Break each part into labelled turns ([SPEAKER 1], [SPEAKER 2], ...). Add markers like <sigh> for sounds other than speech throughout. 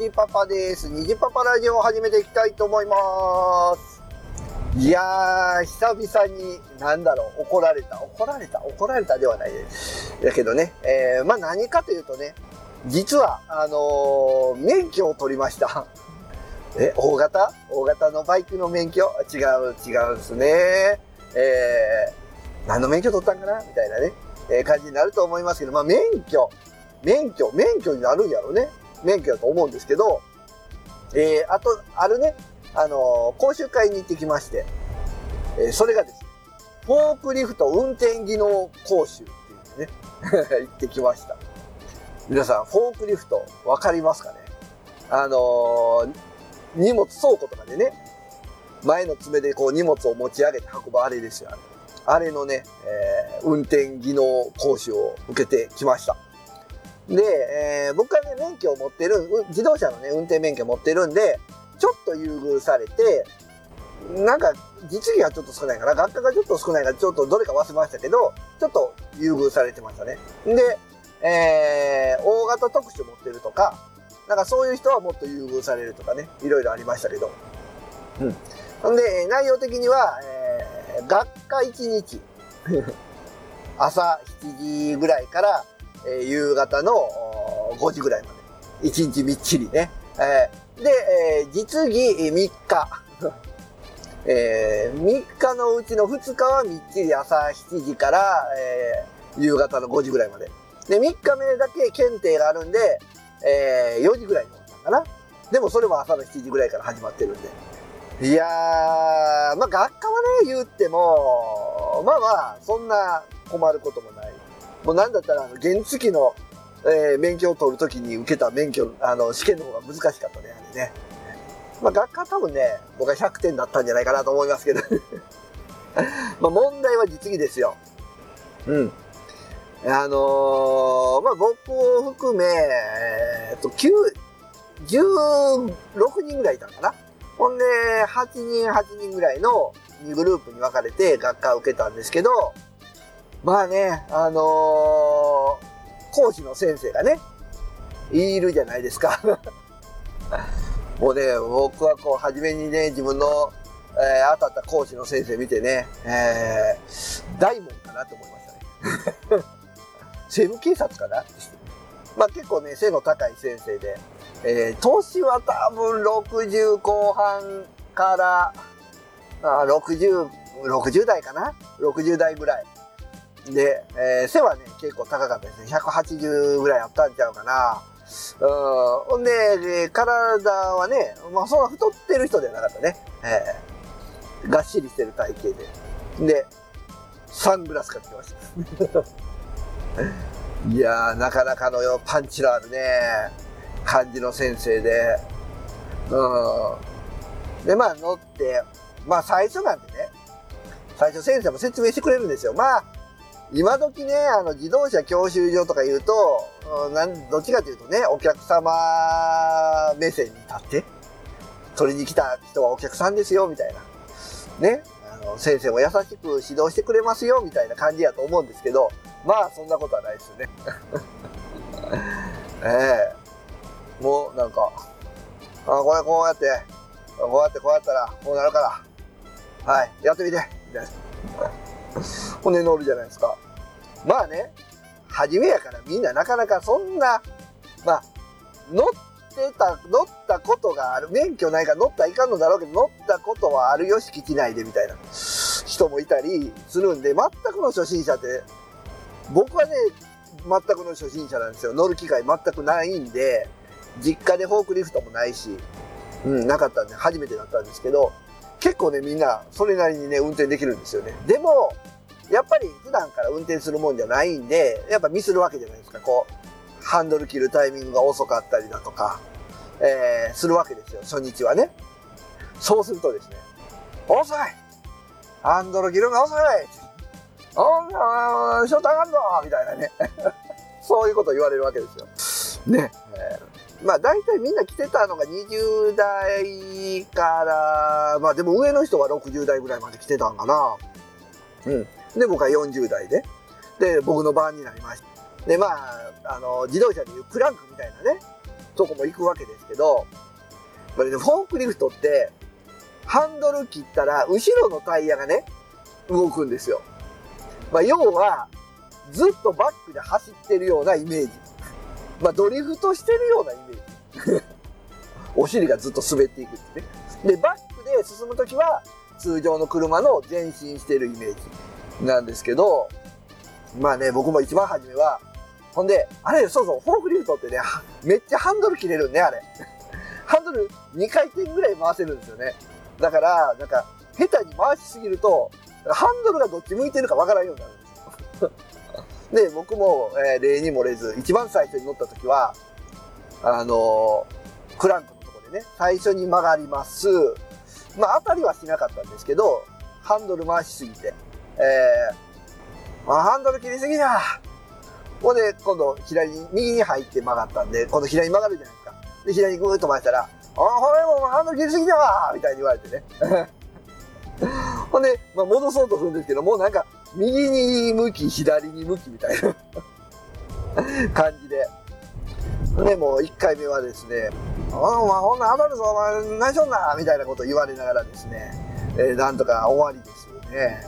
[SPEAKER 1] 虹パパです。虹パパラジオを始めていきたいと思います。いやー、久々に、なんだろう、怒られた、怒られた、怒られたではないです。だけどね、えー、まあ何かというとね、実は、あのー免許を取りました。え、大型？大型のバイクの免許？違う、違うんですね。えー、何の免許取ったんかな？みたいなね、えー感じになると思いますけど、まあ免許、免許、免許になるんやろね。免許だと思うんですけど、えー、あと、あるね、あのー講習会に行ってきまして、えーそれがですね、フォークリフト運転技能講習っていうね、<laughs> 行ってきました。皆さん、フォークリフト、わかりますかね？あのー荷物倉庫とかでね、前の爪でこう荷物を持ち上げて運ぶあれですよ。あれあれのね、えー運転技能講習を受けてきました。で、えー僕はね、免許を持ってる、う自動車のね、運転免許持ってるんで、ちょっと優遇されて、なんか、実技がちょっと少ないから、学科がちょっと少ないから、ちょっとどれか忘れましたけど、ちょっと優遇されてましたね。で、えー大型特殊持ってるとか、なんかそういう人はもっと優遇されるとかね、いろいろありましたけど。うん。ほんで、えー内容的には、えー学科1日。<laughs> 朝7時ぐらいから、えー夕方の5時ぐらいまで。1日みっちりね。えーで、えー実技3日。<laughs> えー3日のうちの2日はみっちり朝7時から、えー夕方の5時ぐらいまで。で、3日目だけ検定があるんで、えー4時ぐらいに終わったかな。でもそれも朝の7時ぐらいから始まってるんで。いやー、まあ学科はね、言っても、まあまあ、そんな困ることもない。もうなんだったら、原付きの、えー免許を取るときに受けた免許、あの、試験の方が難しかったね、あれね。まあ学科は多分ね、僕は100点だったんじゃないかなと思いますけど。<laughs> まあ問題は実技ですよ。うん。あのーまあ僕を含め、えーっと、9、16人ぐらいいたのかな。ほんで、8人、8人ぐらいの2グループに分かれて学科を受けたんですけど、まあね、あのー講師の先生がね、いるじゃないですか。<laughs> もうね、僕はこう、初めにね、自分の、えー当たった講師の先生見てね、えー大門かなと思いましたね。<laughs> 西部警察かなまあ結構ね、背の高い先生で、えー年は多分60後半から、あ60、60代かな ?60 代ぐらい。で、えー背はね、結構高かったですね。180ぐらいあったんちゃうかな。うん。ほんで、体はね、まあそんな太ってる人ではなかったね。えーがっしりしてる体型で。で、サングラスかけてきました。<laughs> いやー、なかなかのよ、パンチのあるね、感じの先生で、うん。で、まあ乗って、まあ最初なんでね、最初先生も説明してくれるんですよ。まあ、今時ね、あの自動車教習所とか言うと、うんなんどっちかというとね、お客様目線に立って、取りに来た人はお客さんですよ、みたいな。ね。あの先生も優しく指導してくれますよ、みたいな感じやと思うんですけど、まあそんなことはないですよね。<laughs> ええもうなんか、あこれこうやって、こうやってこうやったらこうなるから、はい、やってみて、みたいな。ほんで乗るじゃないですか。まあね、初めやからみんななかなかそんな、まあ、乗ってた、乗ったことがある、免許ないから乗ったらいかんのだろうけど、乗ったことはあるよ、敷地内でみたいな人もいたりするんで、全くの初心者って、僕はね、全くの初心者なんですよ。乗る機会全くないんで、実家でフォークリフトもないし、うん、なかったんで、初めてだったんですけど、結構ね、みんな、それなりにね、運転できるんですよね。でも、やっぱり普段から運転するもんじゃないんで、やっぱミスるわけじゃないですか。こう、ハンドル切るタイミングが遅かったりだとか、えー、するわけですよ、初日はね。そうするとですね、遅いハンドル切るのが遅いおんショート上がんのみたいなね。<laughs> そういうこと言われるわけですよ。ね。えーまあ大体みんな来てたのが20代から、まあでも上の人は60代ぐらいまで来てたんかな。うん。で、僕は40代で。で、僕の番になりました。で、まあ、あの、自動車でいうクランクみたいなね、とこも行くわけですけど、これね、フォークリフトって、ハンドル切ったら、後ろのタイヤがね、動くんですよ。まあ、要は、ずっとバックで走ってるようなイメージ。まあ、ドリフトしてるようなイメージ。<laughs> お尻がずっと滑っていくってね。で、バックで進むときは、通常の車の前進してるイメージなんですけど、まあね、僕も一番初めは、ほんで、あれ、そうそう、フォークリフトってね、<laughs> めっちゃハンドル切れるね、あれ。<laughs> ハンドル2回転ぐらい回せるんですよね。だから、なんか、下手に回しすぎると、ハンドルがどっち向いてるかわからんようになるんですよ。<laughs> で、僕も、えー、例に漏れず、一番最初に乗った時は、あのー、クランクのとこでね、最初に曲がります。まあ、当たりはしなかったんですけど、ハンドル回しすぎて、えー、あ、ハンドル切りすぎだほんで、今度、左に、右に入って曲がったんで、今度左に曲がるじゃないですか。で、左にぐーっと回したら、あ、これもうハンドル切りすぎだわみたいに言われてね。<laughs> ほんで、まあ、戻そうとするんですけど、もうなんか、右に向き、左に向きみたいな <laughs> 感じで。で、もう1回目はですね、あお前ほんな当たるぞ、お前何しょんなみたいなこと言われながらですね、えー、なんとか終わりですね。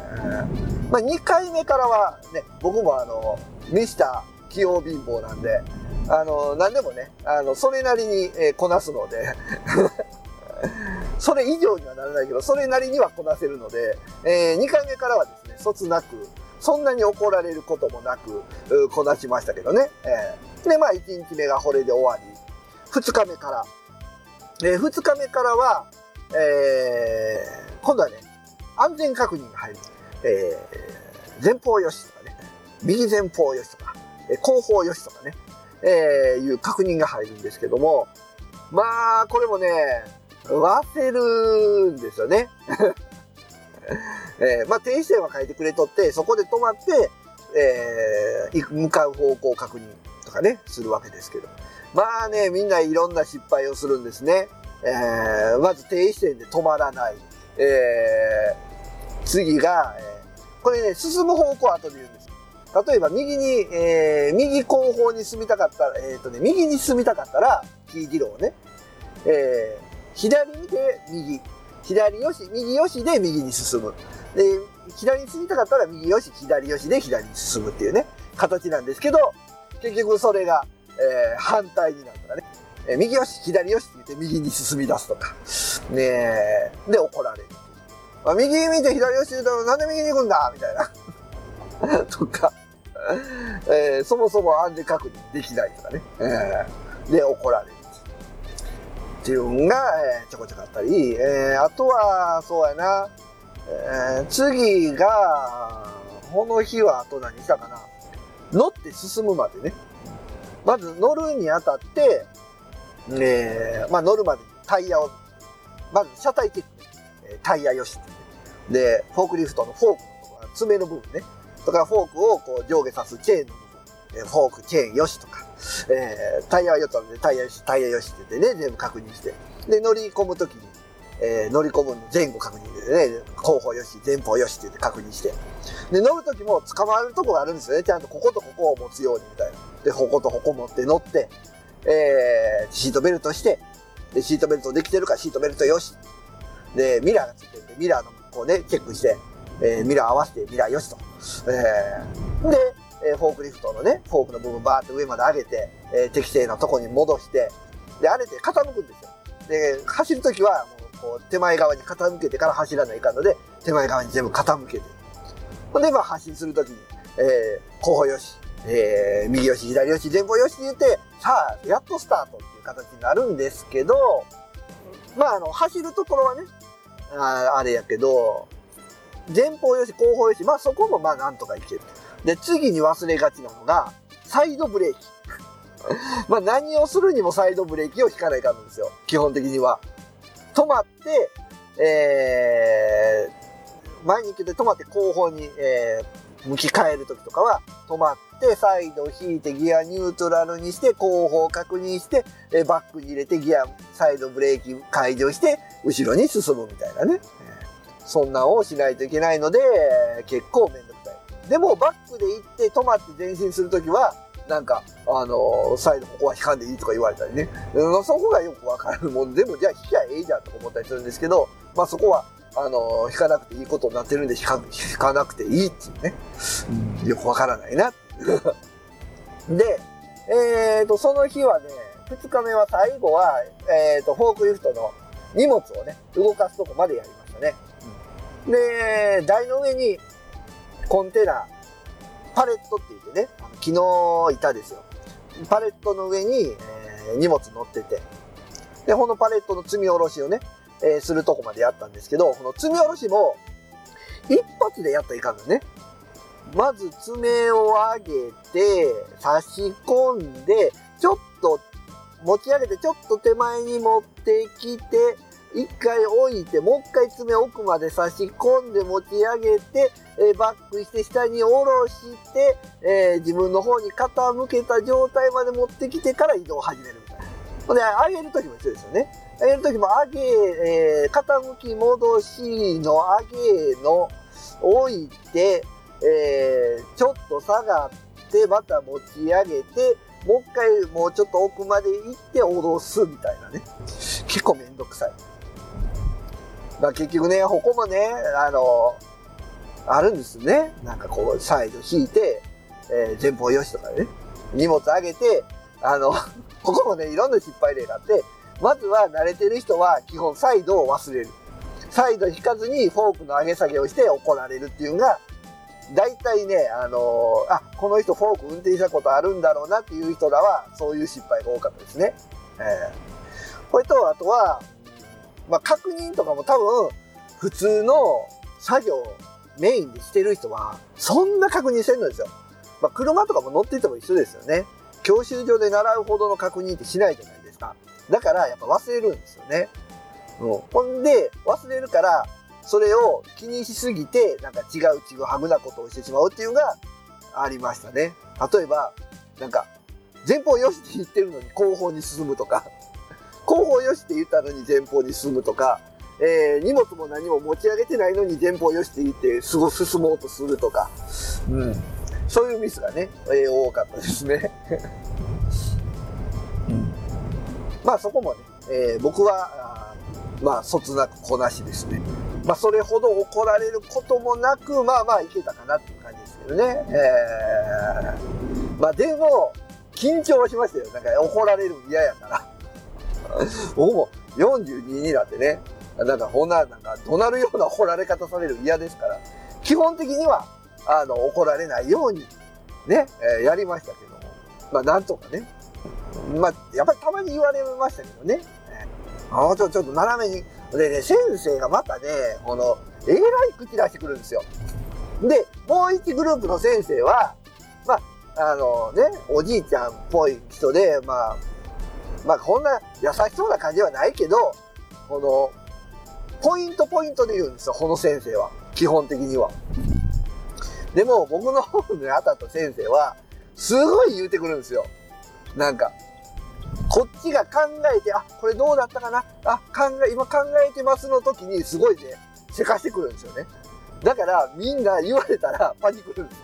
[SPEAKER 1] まあ、2回目からはね、僕もあの、ミスター器用貧乏なんで、あの、何でもね、あの、それなりに、え、こなすので <laughs> それ以上にはならないけど、それなりにはこなせるので、えー、2回目からはですね、そつなく、そんなに怒られることもなく、こなしましたけどね。えー、で、まあ、1日目がこれで終わり、2日目から、えー、2日目からは、えー、今度はね、安全確認が入る。えー、前方よしとかね、右前方よしとか、え後方よしとかね、えー、いう確認が入るんですけども、まあ、これもね、忘れるんですよね。<laughs> えー、まあ、停止線は書いてくれとって、そこで止まって、えー、向かう方向確認とかね、するわけですけど。まあね、みんないろんな失敗をするんですね。えー、まず停止線で止まらない。えー、次が、えー、これね、進む方向は後で言うんです。例えば右に、えー、右後方に進みたかったら、えっ、ー、とね、右に進みたかったら、キー議論をね、えー、左見て右。左よし、右よしで右に進む。で、左に進みたかったら右よし、左よしで左に進むっていうね、形なんですけど、結局それが、えー、反対になるとかね。えー、右よし、左よしって言って右に進み出すとか。ねえ、で怒られる。まあ、右見て左よしって言ったらなんで右に行くんだ？みたいな。<laughs> とか、えー、そもそも安全確認できないとかね。えー、で怒られる。っていうのが、えー、ちょこちょこあったり、えー、あとは、そうやな、えー、次が、この日はあと何したかな。乗って進むまでね。まず乗るにあたって、え、まあ乗るまでタイヤを、まず車体チェックね。タイヤよし。で、フォークリフトのフォークのところ、爪の部分ね。とかフォークをこう上下さすチェーンの部分。フォーク、チェーンよしとか。えー、タイヤは4つあるんで、タイヤよし、タイヤよしって言ってね、全部確認して。で、乗り込むときに、えー、乗り込むの前後確認でね、後方よし、前方よしって言って確認して。で、乗るときも捕まるとこがあるんですよね。ちゃんとこことここを持つようにみたいな。で、こことここ持って乗って、えー、シートベルトして、で、シートベルトできてるかシートベルトよし。で、ミラーがついてるんで、ミラーのこうね、チェックして、えー、ミラー合わせてミラーよしと。えー、で、えー、フォークリフトのね、フォークの部分バーって上まで上げて、えー、適正なとこに戻して、で、あれで傾くんですよ。で、走るときは、もう、こう、手前側に傾けてから走らないかんので、手前側に全部傾けて。ほんで、まあ、発進するときに、えー、後方よし、えー、右よし、左よし、前方よしって言って、さあ、やっとスタートっていう形になるんですけど、まあ、あの、走るところはね、ああれやけど、前方よし、後方よし、まあそこもまあなんとかいける。で、次に忘れがちなのが、サイドブレーキ。<laughs> まあ何をするにもサイドブレーキを引かないかんですよ。基本的には。止まって、えー、前に行けて止まって後方に、えー、向き変えるときとかは、止まって、サイド引いてギアニュートラルにして、後方確認して、え、バックに入れてギア、サイドブレーキ解除して、後ろに進むみたいなね。そんなんをしないといけないので、結構めんどくさい。でもバックで行って止まって前進するときは、なんか、あの、再度ここは引かんでいいとか言われたりね。うん、そこがよくわかるもんでも、じゃあ引きゃええじゃんとか思ったりするんですけど、まあそこは、あの、引かなくていいことになってるんで引か、なくていいっていうね。うん、よくわからないなって。<laughs> で、えっ、ー、と、その日はね、2日目は最後は、えっ、ー、と、フォークリフトの荷物をね、動かすとこまでやりましたね。で、台の上にコンテナ、パレットって言ってね、昨日いたですよ。パレットの上に、えー、荷物乗ってて、で、このパレットの積み下ろしをね、えー、するとこまでやったんですけど、この積み下ろしも、一発でやったらいかんのね。まず爪を上げて、差し込んで、ちょっと持ち上げて、ちょっと手前に持ってきて、一回置いて、もう一回爪奥まで差し込んで持ち上げて、え、バックして下に下ろして、えー、自分の方に傾けた状態まで持ってきてから移動を始めるみたいな。ほんで、上げるときも一緒ですよね。上げるときも上げ、えー、傾き戻しの上げの置いて、えー、ちょっと下がって、また持ち上げて、もう一回もうちょっと奥まで行って下ろすみたいなね。結構めんどくさい。まあ結局ね、ここもね、あの、あるんですね。なんかこう、サイド引いて、えー、前方よしとかね、荷物上げて、あの、<laughs> ここもね、いろんな失敗例があって、まずは慣れてる人は基本サイドを忘れる。サイド引かずにフォークの上げ下げをして怒られるっていうのが、大体ね、あのー、あ、この人フォーク運転したことあるんだろうなっていう人らは、そういう失敗が多かったですね。えー、これと、あとは、まあ、確認とかも多分、普通の作業メインでしてる人は、そんな確認してるんですよ。まあ、車とかも乗ってても一緒ですよね。教習所で習うほどの確認ってしないじゃないですか。だからやっぱ忘れるんですよね。うん、ほんで、忘れるから、それを気にしすぎて、なんか違うちぐはぐなことをしてしまうっていうのがありましたね。例えば、なんか、前方よしって言ってるのに後方に進むとか、後方よしって言ったのに前方に進むとか、えー、荷物も何も持ち上げてないのに前方よしって言ってすご進もうとするとか、うん、そういうミスがね、えー、多かったですね。<laughs> うん、まあそこもね、えー、僕は、まあ、そつなくこなしですね。まあ、それほど怒られることもなく、まあまあいけたかなっていう感じですけどね。えー、まあでも、緊張はしましたよ。なんか怒られる嫌やから。僕も42になってね、なんかほな、なんか怒鳴るような怒られ方される嫌ですから、基本的には、あの、怒られないように、ね、えー、やりましたけども、まあなんとかね、まあ、やっぱりたまに言われましたけどね、えー、あちょちょっと斜めに、でね、先生がまたね、この、えらい口出してくるんですよ。で、もう一グループの先生は、まあ、あのね、おじいちゃんっぽい人で、まあ、まあこんな優しそうな感じはないけど、この、ポイントポイントで言うんですよ、この先生は。基本的には。でも僕の方に当たった先生は、すごい言うてくるんですよ。なんか、こっちが考えて、あ、これどうだったかな？あ、考え、今考えてますの時にすごいね、せかしてくるんですよね。だからみんな言われたらパニックるんです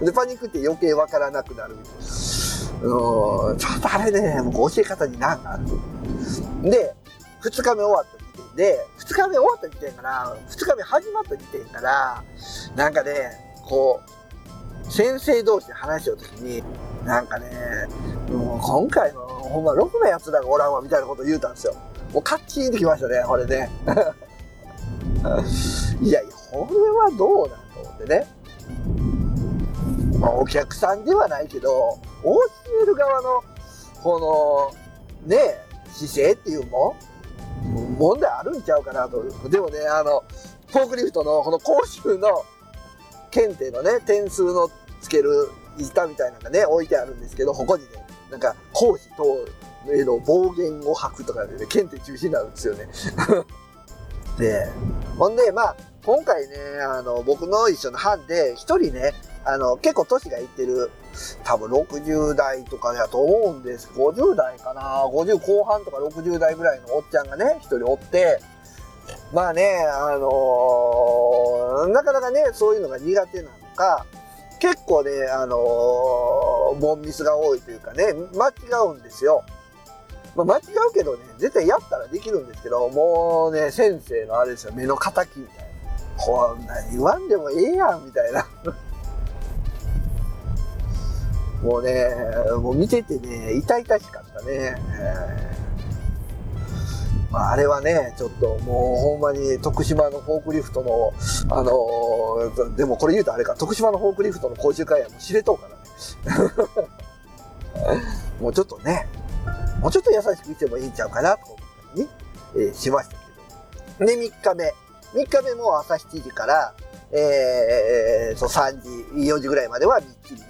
[SPEAKER 1] よ。で、パニックって余計わからなくなるみたいな。うん、ちょっとあれね、僕教え方になんかある。で、二日目終わった時点で、二日目終わった時点から、二日目始まった時点から、なんかね、こう、先生同士で話しようときに、なんかね、もう今回のほんまろくな奴らがおらんわみたいなこと言うたんですよ。もうカッチンってきましたね、これね。<laughs> いやいや、これはどうなんと思ってね。まあ、お客さんではないけど、教える側の、この、ね、姿勢っていうも、問題あるんちゃうかなと。でもね、あの、フォークリフトのこの講習の検定のね、点数のつける板みたいなのがね、置いてあるんですけど、ここにね、なんか講師とへの暴言を吐くとかでね、検定中止になるんですよね。<laughs> で、ほんで、まあ、今回ね、あの、僕の一緒の班で、一人ね、あの、結構年がいってる、多分60代とかだと思うんです。50代かな ?50 後半とか60代ぐらいのおっちゃんがね、一人おって、まあね、あのー、なかなかね、そういうのが苦手なのか、結構ね、あのー、ボンミスが多いというかね、間違うんですよ。まあ、間違うけどね、絶対やったらできるんですけど、もうね、先生のあれですよ、目の敵みたいな。こんな言わんでもええやん、みたいな。<laughs> もうね、もう見ててね、痛々しかったね。えーまあ、あれはね、ちょっともうほんまに徳島のフォークリフトの、あのー、でもこれ言うとあれか、徳島のフォークリフトの講習会はもう知れとうからね。<laughs> もうちょっとね、もうちょっと優しくしてもいいんちゃうかなと思ったりに、えー、しましたけど。で、3日目。3日目も朝7時から、えー、そう3時、4時ぐらいまではみっちり。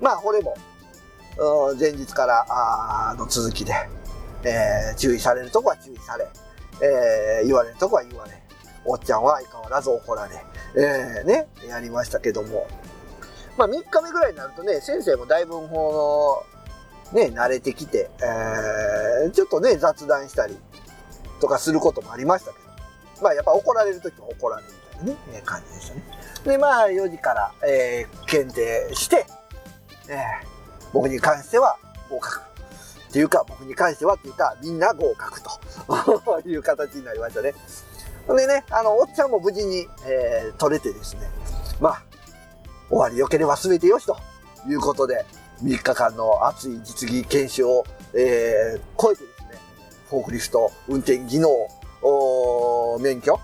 [SPEAKER 1] まあ、これも、前日からあの続きで、えー、注意されるとこは注意され、えー、言われるとこは言われ、おっちゃんは相変わらず怒られ、えー、ね、やりましたけども。まあ3日目ぐらいになるとね、先生もだいぶこの、ね、慣れてきて、えー、ちょっとね、雑談したりとかすることもありましたけど、まあやっぱ怒られるときも怒られるみたいなね、感じでしたね。で、まあ4時から、えー、検定して、えー、僕に関しては合格。っていうか、僕に関してはっていうか、みんな合格と <laughs> いう形になりましたね。でね、あの、おっちゃんも無事に、えー、取れてですね、まあ、終わり良ければ全てよしということで、3日間の熱い実技研修を、えー、超えてですね、フォークリフト運転技能免許を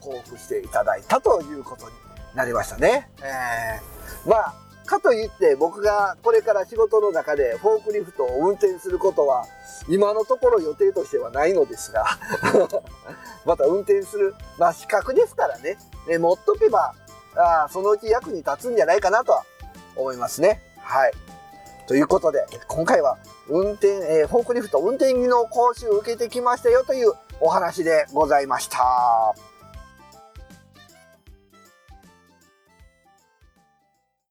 [SPEAKER 1] 交付していただいたということになりましたね。えー、まあ、かといって僕がこれから仕事の中でフォークリフトを運転することは今のところ予定としてはないのですが <laughs> また運転する、まあ資格ですからね、ね持っとけばあそのうち役に立つんじゃないかなとは思いますね。はい。ということで、今回は運転、えー、フォークリフト運転技能講習を受けてきましたよというお話でございました。